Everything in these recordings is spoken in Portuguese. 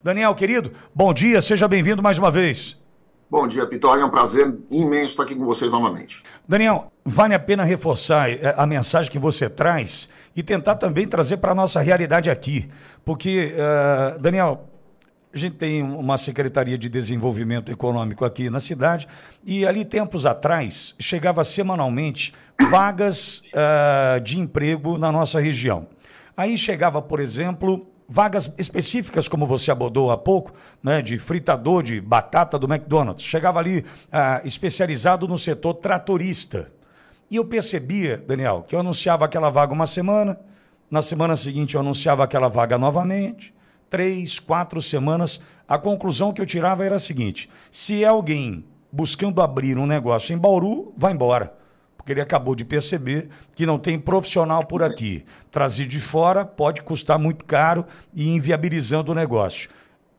Daniel, querido, bom dia, seja bem-vindo mais uma vez. Bom dia, Pitória. É um prazer imenso estar aqui com vocês novamente. Daniel, vale a pena reforçar eh, a mensagem que você traz e tentar também trazer para a nossa realidade aqui. Porque, uh, Daniel, a gente tem uma Secretaria de Desenvolvimento Econômico aqui na cidade e ali, tempos atrás, chegava semanalmente vagas uh, de emprego na nossa região. Aí chegava, por exemplo, vagas específicas, como você abordou há pouco, né, de fritador de batata do McDonald's. Chegava ali ah, especializado no setor tratorista. E eu percebia, Daniel, que eu anunciava aquela vaga uma semana, na semana seguinte eu anunciava aquela vaga novamente, três, quatro semanas. A conclusão que eu tirava era a seguinte: se é alguém buscando abrir um negócio em Bauru, vai embora porque ele acabou de perceber que não tem profissional por aqui. Trazer de fora pode custar muito caro e inviabilizando o negócio.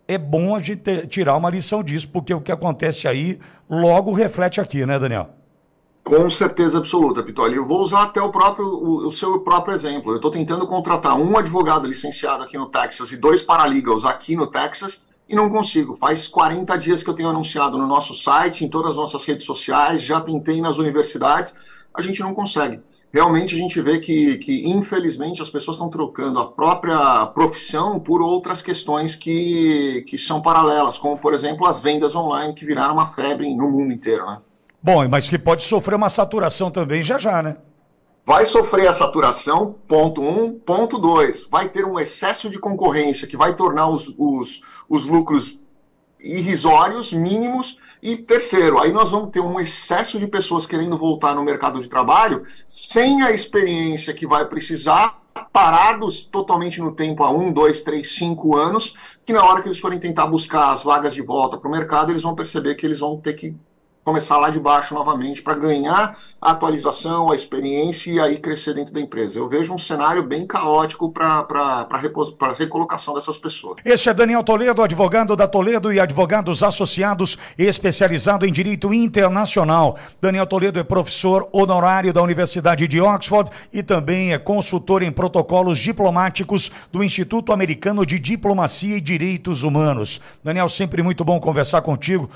É bom a gente tirar uma lição disso, porque o que acontece aí logo reflete aqui, né, Daniel? Com certeza absoluta, Pitoli. Eu vou usar até o próprio o, o seu próprio exemplo. Eu estou tentando contratar um advogado licenciado aqui no Texas e dois paralegals aqui no Texas e não consigo. Faz 40 dias que eu tenho anunciado no nosso site, em todas as nossas redes sociais, já tentei nas universidades a gente não consegue. Realmente a gente vê que, que infelizmente, as pessoas estão trocando a própria profissão por outras questões que, que são paralelas, como, por exemplo, as vendas online, que viraram uma febre no mundo inteiro, né? Bom, mas que pode sofrer uma saturação também já já, né? Vai sofrer a saturação, ponto um. Ponto dois, vai ter um excesso de concorrência que vai tornar os, os, os lucros irrisórios, mínimos, e terceiro, aí nós vamos ter um excesso de pessoas querendo voltar no mercado de trabalho sem a experiência que vai precisar, parados totalmente no tempo há um, dois, três, cinco anos, que na hora que eles forem tentar buscar as vagas de volta para o mercado, eles vão perceber que eles vão ter que começar lá de baixo novamente para ganhar a atualização, a experiência e aí crescer dentro da empresa. Eu vejo um cenário bem caótico para a recolocação dessas pessoas. Este é Daniel Toledo, advogado da Toledo e Advogados Associados, especializado em Direito Internacional. Daniel Toledo é professor honorário da Universidade de Oxford e também é consultor em protocolos diplomáticos do Instituto Americano de Diplomacia e Direitos Humanos. Daniel, sempre muito bom conversar contigo.